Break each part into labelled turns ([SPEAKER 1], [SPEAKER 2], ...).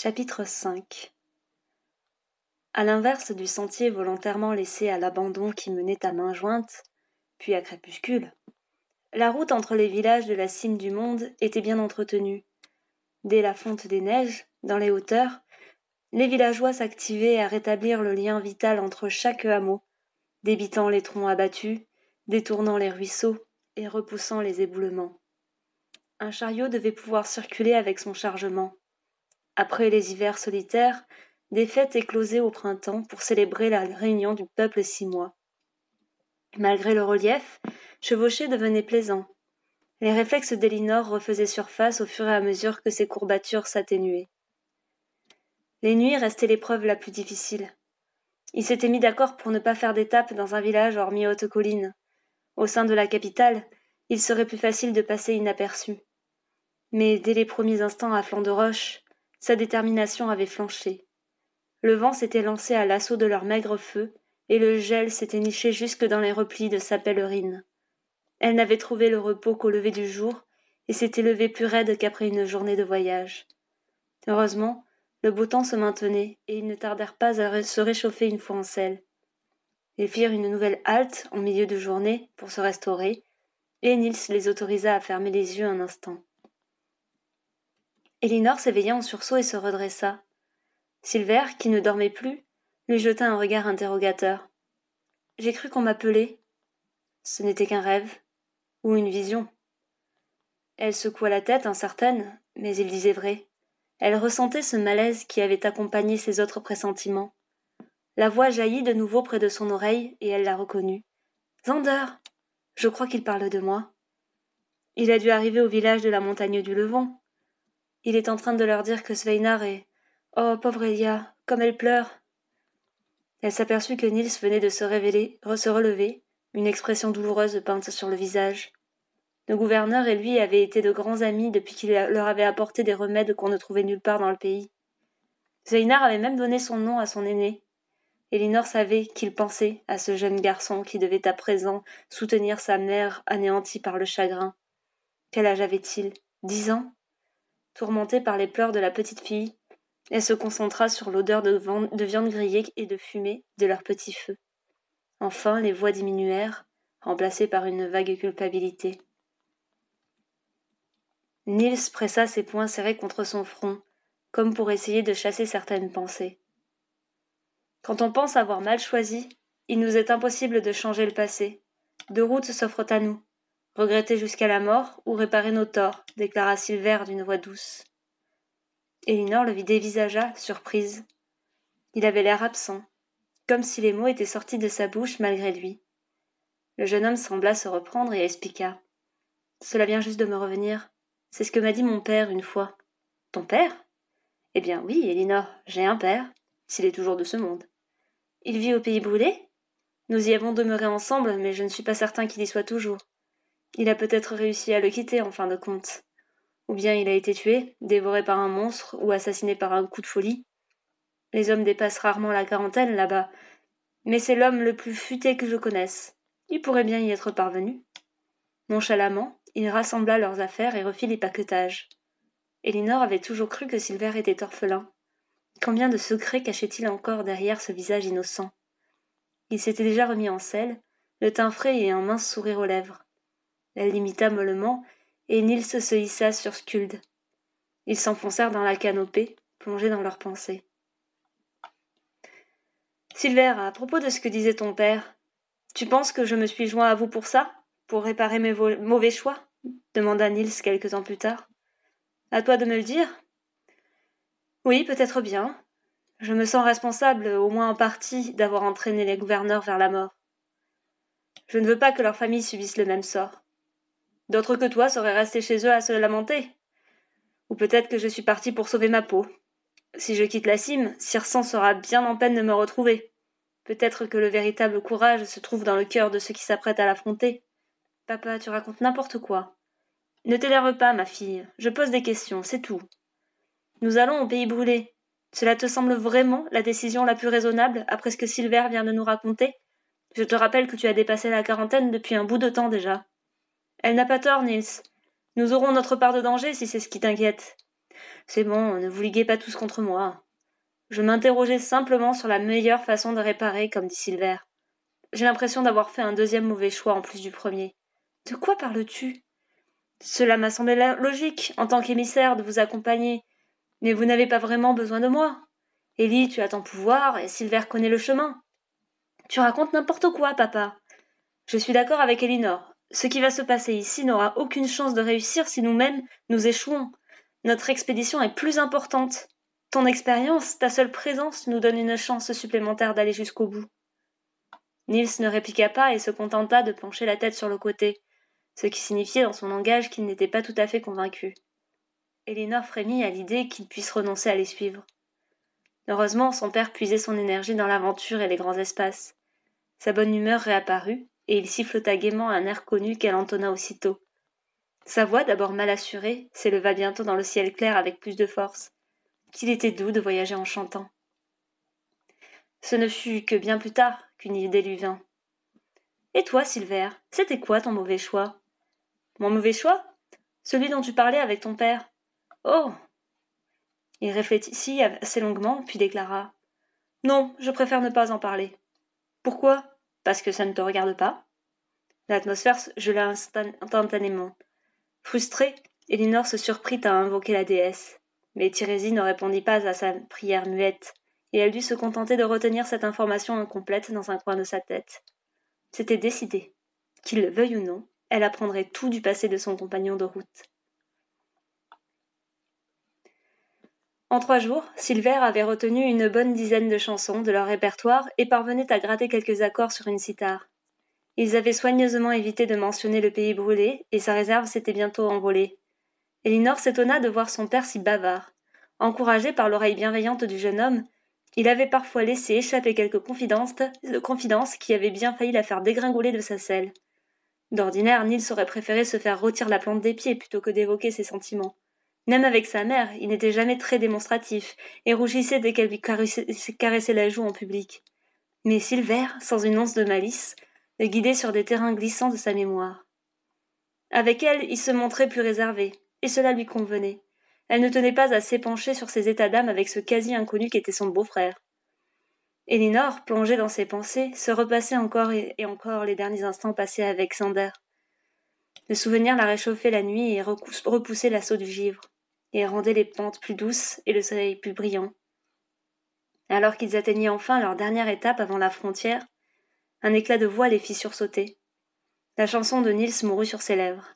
[SPEAKER 1] Chapitre 5 À l'inverse du sentier volontairement laissé à l'abandon qui menait à main jointe, puis à crépuscule, la route entre les villages de la cime du monde était bien entretenue. Dès la fonte des neiges, dans les hauteurs, les villageois s'activaient à rétablir le lien vital entre chaque hameau, débitant les troncs abattus, détournant les ruisseaux et repoussant les éboulements. Un chariot devait pouvoir circuler avec son chargement. Après les hivers solitaires, des fêtes éclosaient au printemps pour célébrer la réunion du peuple six mois. Malgré le relief, chevaucher devenait plaisant. Les réflexes d'Elinor refaisaient surface au fur et à mesure que ses courbatures s'atténuaient. Les nuits restaient l'épreuve la plus difficile. Ils s'étaient mis d'accord pour ne pas faire d'étape dans un village hormis haute colline. Au sein de la capitale, il serait plus facile de passer inaperçu mais dès les premiers instants à flanc de roche, sa détermination avait flanché. Le vent s'était lancé à l'assaut de leur maigre feu, et le gel s'était niché jusque dans les replis de sa pèlerine. Elle n'avait trouvé le repos qu'au lever du jour, et s'était levée plus raide qu'après une journée de voyage. Heureusement, le beau temps se maintenait, et ils ne tardèrent pas à se réchauffer une fois en selle. Ils firent une nouvelle halte en milieu de journée pour se restaurer, et Nils les autorisa à fermer les yeux un instant. Elinor s'éveilla en sursaut et se redressa. Silver, qui ne dormait plus, lui jeta un regard interrogateur. J'ai cru qu'on m'appelait. Ce n'était qu'un rêve ou une vision. Elle secoua la tête, incertaine, mais il disait vrai. Elle ressentait ce malaise qui avait accompagné ses autres pressentiments. La voix jaillit de nouveau près de son oreille, et elle la reconnut. Zander Je crois qu'il parle de moi. Il a dû arriver au village de la montagne du Levant. Il est en train de leur dire que Sveinar est. Oh, pauvre Elia, comme elle pleure. Elle s'aperçut que Nils venait de se révéler, se relever, une expression douloureuse peinte sur le visage. Le gouverneur et lui avaient été de grands amis depuis qu'il leur avait apporté des remèdes qu'on ne trouvait nulle part dans le pays. Zweinar avait même donné son nom à son aîné. Elinor savait qu'il pensait à ce jeune garçon qui devait à présent soutenir sa mère anéantie par le chagrin. Quel âge avait-il? Dix ans? Tourmentée par les pleurs de la petite fille, elle se concentra sur l'odeur de, viande grillée et de fumée de leur petit feu. Enfin, les voix diminuèrent, remplacées par une vague culpabilité. Nils pressa ses poings serrés contre son front, comme pour essayer de chasser certaines pensées. Quand on pense avoir mal choisi, il nous est impossible de changer le passé. Deux routes s'offrent à nous regretter jusqu'à la mort ou réparer nos torts, déclara Silver d'une voix douce. Elinor le vit dévisagea, surprise. Il avait l'air absent, comme si les mots étaient sortis de sa bouche malgré lui. Le jeune homme sembla se reprendre et expliqua. Cela vient juste de me revenir. C'est ce que m'a dit mon père une fois. Ton père? Eh bien oui, Elinor, j'ai un père, s'il est toujours de ce monde. Il vit au pays brûlé? Nous y avons demeuré ensemble, mais je ne suis pas certain qu'il y soit toujours. Il a peut-être réussi à le quitter en fin de compte. Ou bien il a été tué, dévoré par un monstre ou assassiné par un coup de folie. Les hommes dépassent rarement la quarantaine là-bas, mais c'est l'homme le plus futé que je connaisse. Il pourrait bien y être parvenu. Nonchalamment, il rassembla leurs affaires et refit les paquetages. Elinor avait toujours cru que Silver était orphelin. Combien de secrets cachait-il encore derrière ce visage innocent? Il s'était déjà remis en selle, le teint frais et un mince sourire aux lèvres. Elle l'imita mollement, et Nils se hissa sur Skuld. Ils s'enfoncèrent dans la canopée, plongés dans leurs pensées. Silver, à propos de ce que disait ton père, tu penses que je me suis joint à vous pour ça Pour réparer mes mauvais choix? demanda Nils quelque temps plus tard. À toi de me le dire Oui, peut-être bien. Je me sens responsable, au moins en partie, d'avoir entraîné les gouverneurs vers la mort. Je ne veux pas que leur famille subisse le même sort. D'autres que toi seraient restés chez eux à se lamenter. Ou peut-être que je suis parti pour sauver ma peau. Si je quitte la cime, Circent sera bien en peine de me retrouver. Peut-être que le véritable courage se trouve dans le cœur de ceux qui s'apprêtent à l'affronter. Papa, tu racontes n'importe quoi. Ne t'énerve pas, ma fille. Je pose des questions, c'est tout. Nous allons au pays brûlé. Cela te semble vraiment la décision la plus raisonnable après ce que Silver vient de nous raconter? Je te rappelle que tu as dépassé la quarantaine depuis un bout de temps déjà. Elle n'a pas tort, Nils. Nous aurons notre part de danger si c'est ce qui t'inquiète. C'est bon, ne vous liguez pas tous contre moi. Je m'interrogeais simplement sur la meilleure façon de réparer, comme dit Silver. J'ai l'impression d'avoir fait un deuxième mauvais choix en plus du premier. De quoi parles-tu? Cela m'a semblé logique, en tant qu'émissaire, de vous accompagner. Mais vous n'avez pas vraiment besoin de moi. Ellie, tu as ton pouvoir, et Silver connaît le chemin. Tu racontes n'importe quoi, papa. Je suis d'accord avec Elinor. Ce qui va se passer ici n'aura aucune chance de réussir si nous-mêmes nous échouons. Notre expédition est plus importante. Ton expérience, ta seule présence nous donne une chance supplémentaire d'aller jusqu'au bout. Nils ne répliqua pas et se contenta de pencher la tête sur le côté, ce qui signifiait dans son langage qu'il n'était pas tout à fait convaincu. Elinor frémit à l'idée qu'il puisse renoncer à les suivre. Heureusement, son père puisait son énergie dans l'aventure et les grands espaces. Sa bonne humeur réapparut, et il sifflota gaiement un air connu qu'elle entonna aussitôt. Sa voix, d'abord mal assurée, s'éleva bientôt dans le ciel clair avec plus de force. Qu'il était doux de voyager en chantant. Ce ne fut que bien plus tard qu'une idée lui vint. Et toi, Silver, c'était quoi ton mauvais choix? Mon mauvais choix? Celui dont tu parlais avec ton père. Oh Il réfléchit assez longuement, puis déclara Non, je préfère ne pas en parler. Pourquoi? Parce que ça ne te regarde pas L'atmosphère gela instantanément. Frustrée, Elinor se surprit à invoquer la déesse. Mais Thérésie ne répondit pas à sa prière muette, et elle dut se contenter de retenir cette information incomplète dans un coin de sa tête. C'était décidé. Qu'il le veuille ou non, elle apprendrait tout du passé de son compagnon de route. En trois jours, Silver avait retenu une bonne dizaine de chansons de leur répertoire et parvenait à gratter quelques accords sur une cithare. Ils avaient soigneusement évité de mentionner le pays brûlé, et sa réserve s'était bientôt envolée. Elinor s'étonna de voir son père si bavard. Encouragé par l'oreille bienveillante du jeune homme, il avait parfois laissé échapper quelques confidences, confidences qui avaient bien failli la faire dégringoler de sa selle. D'ordinaire, Nils aurait préféré se faire rôtir la plante des pieds plutôt que d'évoquer ses sentiments. Même avec sa mère, il n'était jamais très démonstratif et rougissait dès qu'elle lui caressait, la joue en public. Mais Silver, sans une once de malice, le guidait sur des terrains glissants de sa mémoire. Avec elle, il se montrait plus réservé, et cela lui convenait. Elle ne tenait pas à s'épancher sur ses états d'âme avec ce quasi inconnu qu'était son beau-frère. Elinor, plongée dans ses pensées, se repassait encore et encore les derniers instants passés avec Sander. Le souvenir la réchauffait la nuit et repoussait l'assaut du givre, et rendait les pentes plus douces et le soleil plus brillant. Alors qu'ils atteignaient enfin leur dernière étape avant la frontière, un éclat de voix les fit sursauter. La chanson de Nils mourut sur ses lèvres.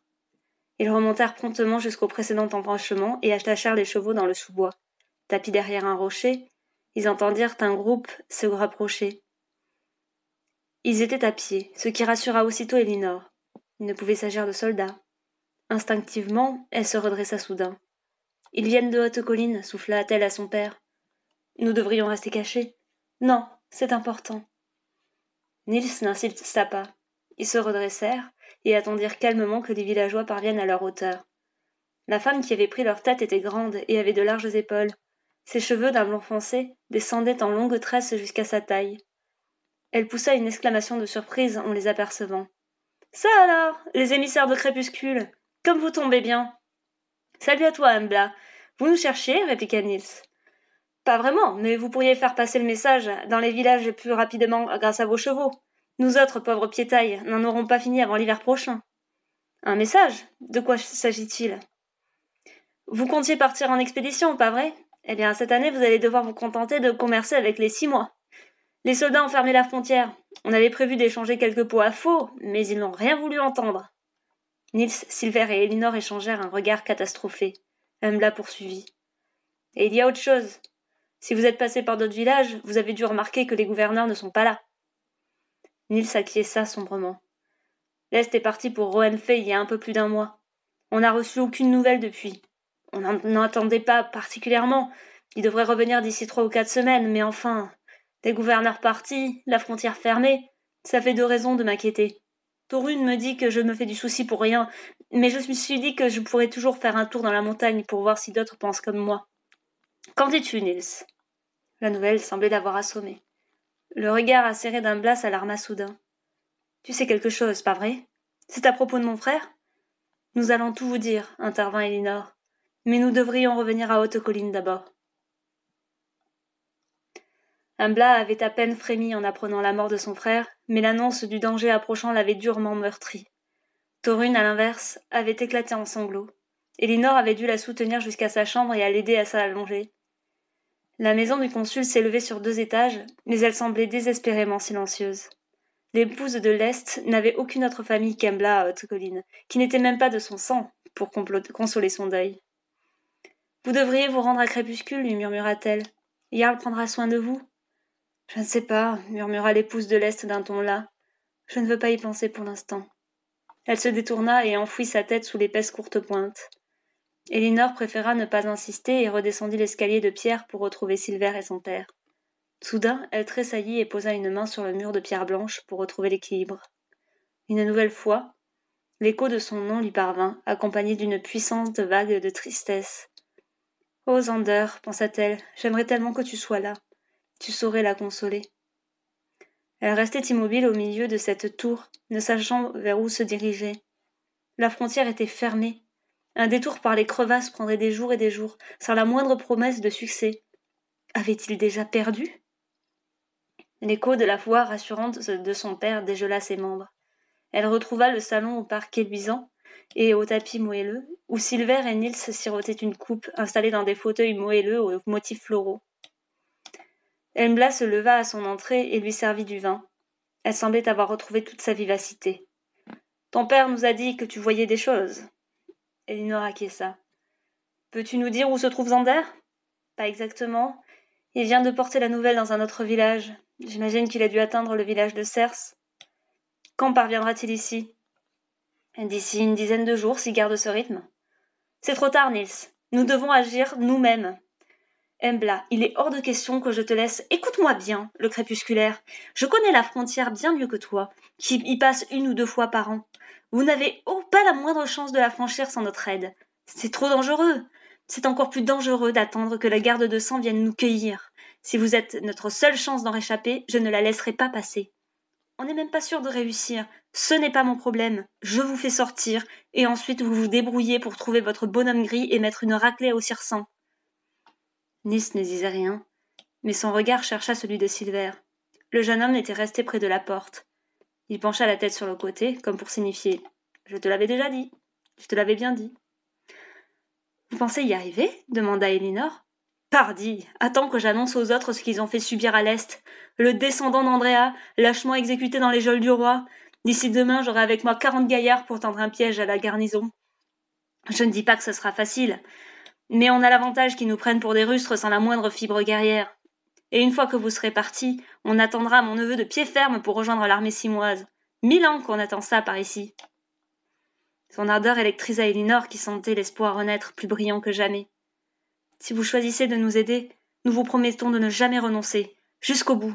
[SPEAKER 1] Ils remontèrent promptement jusqu'au précédent embranchement et attachèrent les chevaux dans le sous-bois. Tapis derrière un rocher, ils entendirent un groupe se rapprocher. Ils étaient à pied, ce qui rassura aussitôt Elinor. Il ne pouvait s'agir de soldats. Instinctivement, elle se redressa soudain. Ils viennent de haute colline, souffla-t-elle à son père. Nous devrions rester cachés. Non, c'est important. Nils n'insista pas. Ils se redressèrent et attendirent calmement que les villageois parviennent à leur hauteur. La femme qui avait pris leur tête était grande et avait de larges épaules. Ses cheveux d'un blond foncé descendaient en longues tresses jusqu'à sa taille. Elle poussa une exclamation de surprise en les apercevant. Ça alors, les émissaires de crépuscule, comme vous tombez bien. Salut à toi, Embla. Vous nous cherchiez répliqua Nils. Pas vraiment, mais vous pourriez faire passer le message dans les villages plus rapidement grâce à vos chevaux. Nous autres pauvres piétailles n'en aurons pas fini avant l'hiver prochain. Un message? De quoi s'agit-il? Vous comptiez partir en expédition, pas vrai? Eh bien, cette année, vous allez devoir vous contenter de commercer avec les six mois. Les soldats ont fermé la frontière. On avait prévu d'échanger quelques pots à faux, mais ils n'ont rien voulu entendre. Nils, Silver et Elinor échangèrent un regard catastrophé. Embla poursuivit. Et il y a autre chose. Si vous êtes passé par d'autres villages, vous avez dû remarquer que les gouverneurs ne sont pas là. Nils acquiesça sombrement. L'Est est parti pour Roenfey il y a un peu plus d'un mois. On n'a reçu aucune nouvelle depuis. On n'en attendait pas particulièrement. Il devrait revenir d'ici trois ou quatre semaines, mais enfin, les gouverneurs partis, la frontière fermée, ça fait deux raisons de m'inquiéter. Torune me dit que je me fais du souci pour rien, mais je me suis dit que je pourrais toujours faire un tour dans la montagne pour voir si d'autres pensent comme moi. Qu'en dis-tu, Nils? La nouvelle semblait l'avoir assommé. Le regard acéré d'un blas alarma soudain. Tu sais quelque chose, pas vrai? C'est à propos de mon frère? Nous allons tout vous dire, intervint Elinor. Mais nous devrions revenir à Haute-Colline d'abord. Ambla avait à peine frémi en apprenant la mort de son frère, mais l'annonce du danger approchant l'avait durement meurtri. Torune, à l'inverse, avait éclaté en sanglots. Elinor avait dû la soutenir jusqu'à sa chambre et à l'aider à s'allonger. La maison du consul s'élevait sur deux étages, mais elle semblait désespérément silencieuse. L'épouse de l'Est n'avait aucune autre famille qu'Embla à Haute-Colline, qui n'était même pas de son sang, pour consoler son deuil. Vous devriez vous rendre à crépuscule, lui murmura-t-elle. Yarl prendra soin de vous. Je ne sais pas, murmura l'épouse de l'Est d'un ton là. Je ne veux pas y penser pour l'instant. Elle se détourna et enfouit sa tête sous l'épaisse courte pointe. Elinor préféra ne pas insister et redescendit l'escalier de pierre pour retrouver Silver et son père. Soudain, elle tressaillit et posa une main sur le mur de pierre blanche pour retrouver l'équilibre. Une nouvelle fois, l'écho de son nom lui parvint, accompagné d'une puissante vague de tristesse. Oh Zander, pensa-t-elle, j'aimerais tellement que tu sois là tu saurais la consoler. Elle restait immobile au milieu de cette tour, ne sachant vers où se diriger. La frontière était fermée. Un détour par les crevasses prendrait des jours et des jours, sans la moindre promesse de succès. Avait-il déjà perdu? L'écho de la voix rassurante de son père dégela ses membres. Elle retrouva le salon au parquet luisant et au tapis moelleux, où Silver et Nils sirotaient une coupe installée dans des fauteuils moelleux aux motifs floraux. Embla se leva à son entrée et lui servit du vin. Elle semblait avoir retrouvé toute sa vivacité. Ton père nous a dit que tu voyais des choses. Elinor acquiesça. Peux-tu nous dire où se trouve Zander? Pas exactement. Il vient de porter la nouvelle dans un autre village. J'imagine qu'il a dû atteindre le village de Cers. Quand parviendra-t-il ici? D'ici une dizaine de jours, s'il garde ce rythme. C'est trop tard, Nils. Nous devons agir nous-mêmes. Embla, il est hors de question que je te laisse. Écoute-moi bien, le crépusculaire. Je connais la frontière bien mieux que toi, qui y passe une ou deux fois par an. Vous n'avez pas la moindre chance de la franchir sans notre aide. C'est trop dangereux. C'est encore plus dangereux d'attendre que la garde de sang vienne nous cueillir. Si vous êtes notre seule chance d'en réchapper, je ne la laisserai pas passer. On n'est même pas sûr de réussir. Ce n'est pas mon problème. Je vous fais sortir, et ensuite vous vous débrouillez pour trouver votre bonhomme gris et mettre une raclée au. Nis ne disait rien, mais son regard chercha celui de Silver. Le jeune homme était resté près de la porte. Il pencha la tête sur le côté, comme pour signifier Je te l'avais déjà dit. Je te l'avais bien dit. Vous pensez y arriver? demanda Elinor. Pardi, attends que j'annonce aux autres ce qu'ils ont fait subir à l'Est. Le descendant d'Andrea, lâchement exécuté dans les geôles du roi. D'ici demain, j'aurai avec moi quarante gaillards pour tendre un piège à la garnison. Je ne dis pas que ce sera facile, mais on a l'avantage qu'ils nous prennent pour des rustres sans la moindre fibre guerrière. Et une fois que vous serez partis, on attendra mon neveu de pied ferme pour rejoindre l'armée simoise. Mille ans qu'on attend ça par ici. Son ardeur électrisa Elinor qui sentait l'espoir renaître plus brillant que jamais. Si vous choisissez de nous aider, nous vous promettons de ne jamais renoncer. Jusqu'au bout.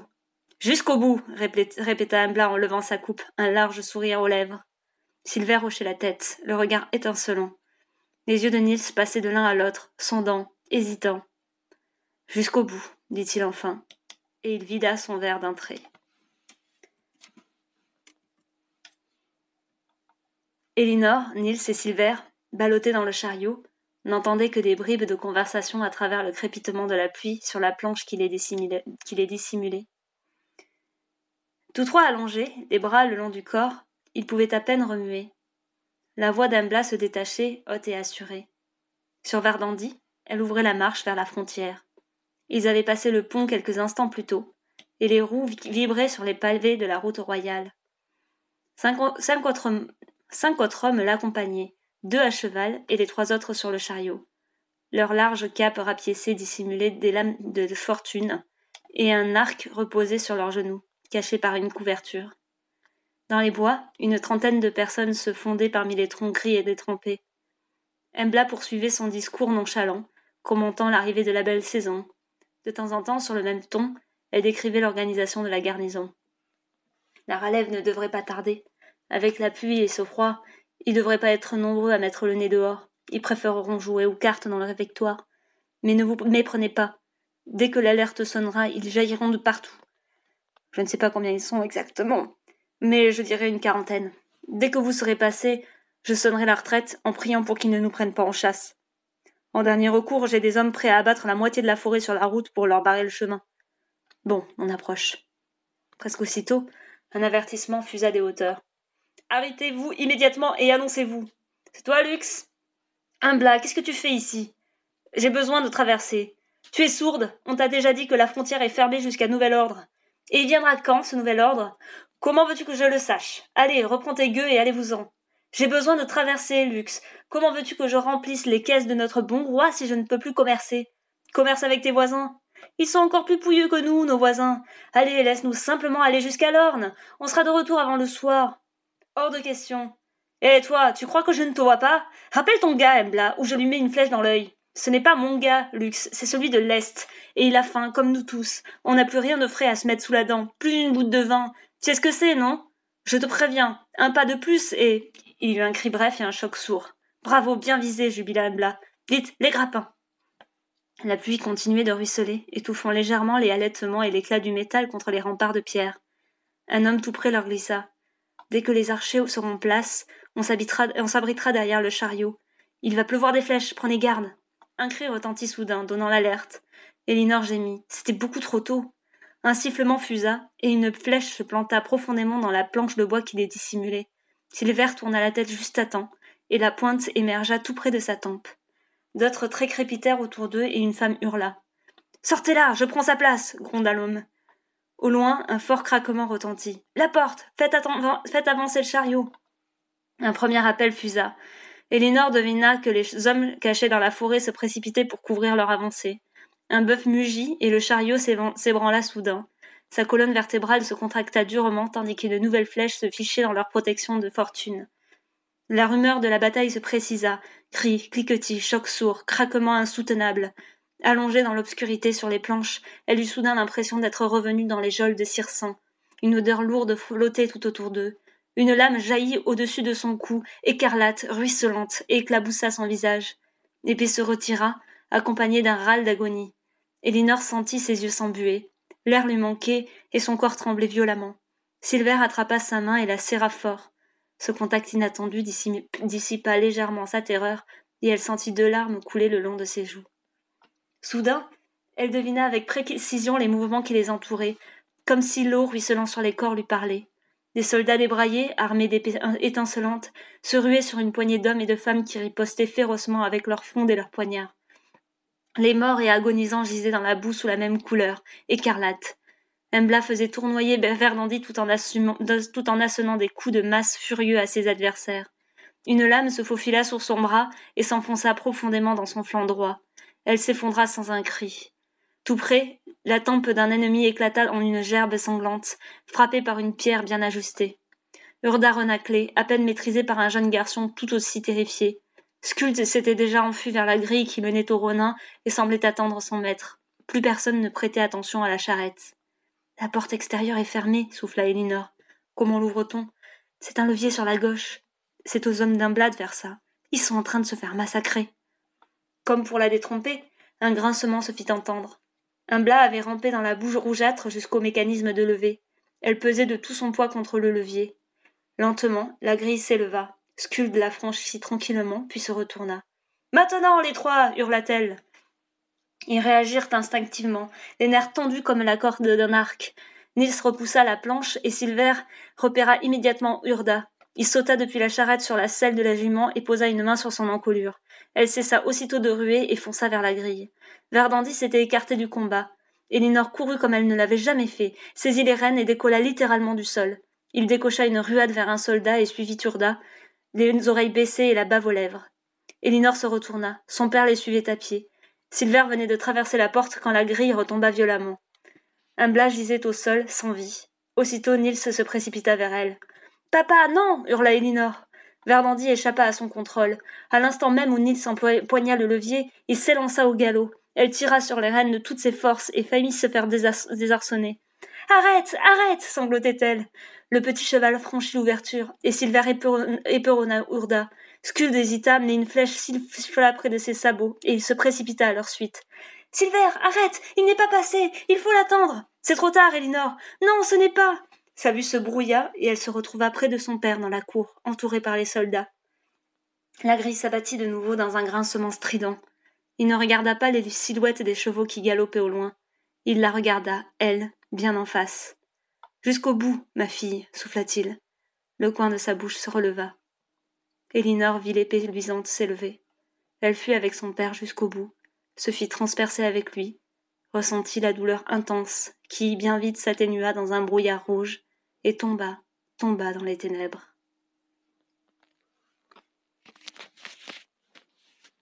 [SPEAKER 1] Jusqu'au bout, répéta Ambla en levant sa coupe, un large sourire aux lèvres. Silver hochait la tête, le regard étincelant. Les yeux de Nils passaient de l'un à l'autre, sondant, hésitant. Jusqu'au bout, dit-il enfin, et il vida son verre d'un trait. Elinor, Nils et Silver, ballottés dans le chariot, n'entendaient que des bribes de conversation à travers le crépitement de la pluie sur la planche qui les dissimulait. Qui les dissimulait. Tous trois allongés, les bras le long du corps, ils pouvaient à peine remuer. La voix d'Ambla se détachait, haute et assurée. Sur Verdandi, elle ouvrait la marche vers la frontière. Ils avaient passé le pont quelques instants plus tôt, et les roues vibraient sur les pavés de la route royale. Cinq, autres, hommes l'accompagnaient, deux à cheval et les trois autres sur le chariot. Leurs larges capes rapiécées dissimulaient des lames de fortune, et un arc reposait sur leurs genoux, caché par une couverture. Dans les bois, une trentaine de personnes se fondaient parmi les troncs gris et détrempés. Embla poursuivait son discours nonchalant, commentant l'arrivée de la belle saison. De temps en temps, sur le même ton, elle décrivait l'organisation de la garnison. La relève ne devrait pas tarder. Avec la pluie et ce froid, ils ne devraient pas être nombreux à mettre le nez dehors. Ils préféreront jouer aux cartes dans le réfectoire. Mais ne vous méprenez pas. Dès que l'alerte sonnera, ils jailliront de partout. Je ne sais pas combien ils sont exactement, mais je dirais une quarantaine. Dès que vous serez passé, je sonnerai la retraite en priant pour qu'ils ne nous prennent pas en chasse. En dernier recours, j'ai des hommes prêts à abattre la moitié de la forêt sur la route pour leur barrer le chemin. Bon, on approche. Presque aussitôt, un avertissement fusa des hauteurs. Arrêtez-vous immédiatement et annoncez-vous. C'est toi, Lux? Humbla, qu'est-ce que tu fais ici? J'ai besoin de traverser. Tu es sourde. On t'a déjà dit que la frontière est fermée jusqu'à nouvel ordre. Et il viendra quand, ce nouvel ordre? Comment veux-tu que je le sache? Allez, reprends tes gueux et allez-vous-en. J'ai besoin de traverser, Lux. Comment veux-tu que je remplisse les caisses de notre bon roi si je ne peux plus commercer? Commerce avec tes voisins. Ils sont encore plus pouilleux que nous, nos voisins. Allez, laisse-nous simplement aller jusqu'à l'Orne. On sera de retour avant le soir. Hors de question. Eh, toi, tu crois que je ne te vois pas? Rappelle ton gars, Embla, ou je lui mets une flèche dans l'œil. Ce n'est pas mon gars, Lux, c'est celui de l'Est. Et il a faim, comme nous tous. On n'a plus rien de frais à se mettre sous la dent, plus une goutte de vin. Tu sais ce que c'est, non? Je te préviens, un pas de plus et. Il eut un cri bref et un choc sourd. Bravo, bien visé, jubila Embla. Vite, les grappins La pluie continuait de ruisseler, étouffant légèrement les halètements et l'éclat du métal contre les remparts de pierre. Un homme tout près leur glissa. Dès que les archers seront place, on s'abritera derrière le chariot. Il va pleuvoir des flèches, prenez garde. Un cri retentit soudain, donnant l'alerte. Elinor gémit. C'était beaucoup trop tôt. Un sifflement fusa, et une flèche se planta profondément dans la planche de bois qui les dissimulait. Silver tourna la tête juste à temps, et la pointe émergea tout près de sa tempe. D'autres traits crépitèrent autour d'eux, et une femme hurla. Sortez là, je prends sa place, gronda l'homme. Au loin, un fort craquement retentit. La porte Faites, faites avancer le chariot Un premier appel fusa. Elinor devina que les hommes cachés dans la forêt se précipitaient pour couvrir leur avancée. Un bœuf mugit et le chariot s'ébranla soudain. Sa colonne vertébrale se contracta durement tandis que de nouvelles flèches se fichaient dans leur protection de fortune. La rumeur de la bataille se précisa. Cris, cliquetis, chocs sourds, craquements insoutenables. Allongée dans l'obscurité sur les planches, elle eut soudain l'impression d'être revenue dans les geôles de Circin. Une odeur lourde flottait tout autour d'eux. Une lame jaillit au-dessus de son cou, écarlate, ruisselante, et éclaboussa son visage. L'épée se retira, accompagnée d'un râle d'agonie. Elinor sentit ses yeux s'embuer. L'air lui manquait, et son corps tremblait violemment. Silver attrapa sa main et la serra fort. Ce contact inattendu dissipa légèrement sa terreur, et elle sentit deux larmes couler le long de ses joues. Soudain, elle devina avec précision les mouvements qui les entouraient, comme si l'eau ruisselant sur les corps lui parlait. Des soldats débraillés, armés d'épées étincelantes, se ruaient sur une poignée d'hommes et de femmes qui ripostaient férocement avec leurs frondes et leurs poignards. Les morts et agonisants gisaient dans la boue sous la même couleur, écarlate. Embla faisait tournoyer Verdandi tout en, tout en assonnant des coups de masse furieux à ses adversaires. Une lame se faufila sur son bras et s'enfonça profondément dans son flanc droit. Elle s'effondra sans un cri. Tout près, la tempe d'un ennemi éclata en une gerbe sanglante, frappée par une pierre bien ajustée. Urda renaclait, à peine maîtrisé par un jeune garçon tout aussi terrifié. Skuld s'était déjà enfui vers la grille qui menait au Ronin et semblait attendre son maître. Plus personne ne prêtait attention à la charrette. La porte extérieure est fermée, souffla Elinor. Comment l'ouvre-t-on C'est un levier sur la gauche. C'est aux hommes d'un blad de faire ça. Ils sont en train de se faire massacrer. Comme pour la détromper, un grincement se fit entendre. Un blas avait rampé dans la bouche rougeâtre jusqu'au mécanisme de lever. Elle pesait de tout son poids contre le levier. Lentement, la grille s'éleva. Skuld la franchit tranquillement, puis se retourna. Maintenant, les trois hurla-t-elle. Ils réagirent instinctivement, les nerfs tendus comme la corde d'un arc. Nils repoussa la planche et Silver repéra immédiatement Urda. Il sauta depuis la charrette sur la selle de la jument et posa une main sur son encolure. Elle cessa aussitôt de ruer et fonça vers la grille. Verdandi s'était écarté du combat. Elinor courut comme elle ne l'avait jamais fait, saisit les rênes et décolla littéralement du sol. Il décocha une ruade vers un soldat et suivit Turda, les oreilles baissées et la bave aux lèvres. Elinor se retourna. Son père les suivait à pied. Silver venait de traverser la porte quand la grille retomba violemment. Un blas gisait au sol, sans vie. Aussitôt Nils se précipita vers elle. Papa, non hurla Elinor. Verdandi échappa à son contrôle. À l'instant même où Nils empoigna le levier, il s'élança au galop. Elle tira sur les rênes de toutes ses forces et faillit se faire désarçonner. Arrête Arrête sanglotait-elle. Le petit cheval franchit l'ouverture, et Silver éperonna Urda. Skuld hésita, mais une flèche siffla près de ses sabots, et il se précipita à leur suite. Silver, arrête Il n'est pas passé Il faut l'attendre C'est trop tard, Elinor Non, ce n'est pas sa vue se brouilla et elle se retrouva près de son père dans la cour, entourée par les soldats. La grille s'abattit de nouveau dans un grincement strident. Il ne regarda pas les silhouettes des chevaux qui galopaient au loin. Il la regarda, elle, bien en face. Jusqu'au bout, ma fille, souffla-t-il. Le coin de sa bouche se releva. Elinor vit l'épée luisante s'élever. Elle fut avec son père jusqu'au bout, se fit transpercer avec lui, ressentit la douleur intense qui bien vite s'atténua dans un brouillard rouge et tomba, tomba dans les ténèbres.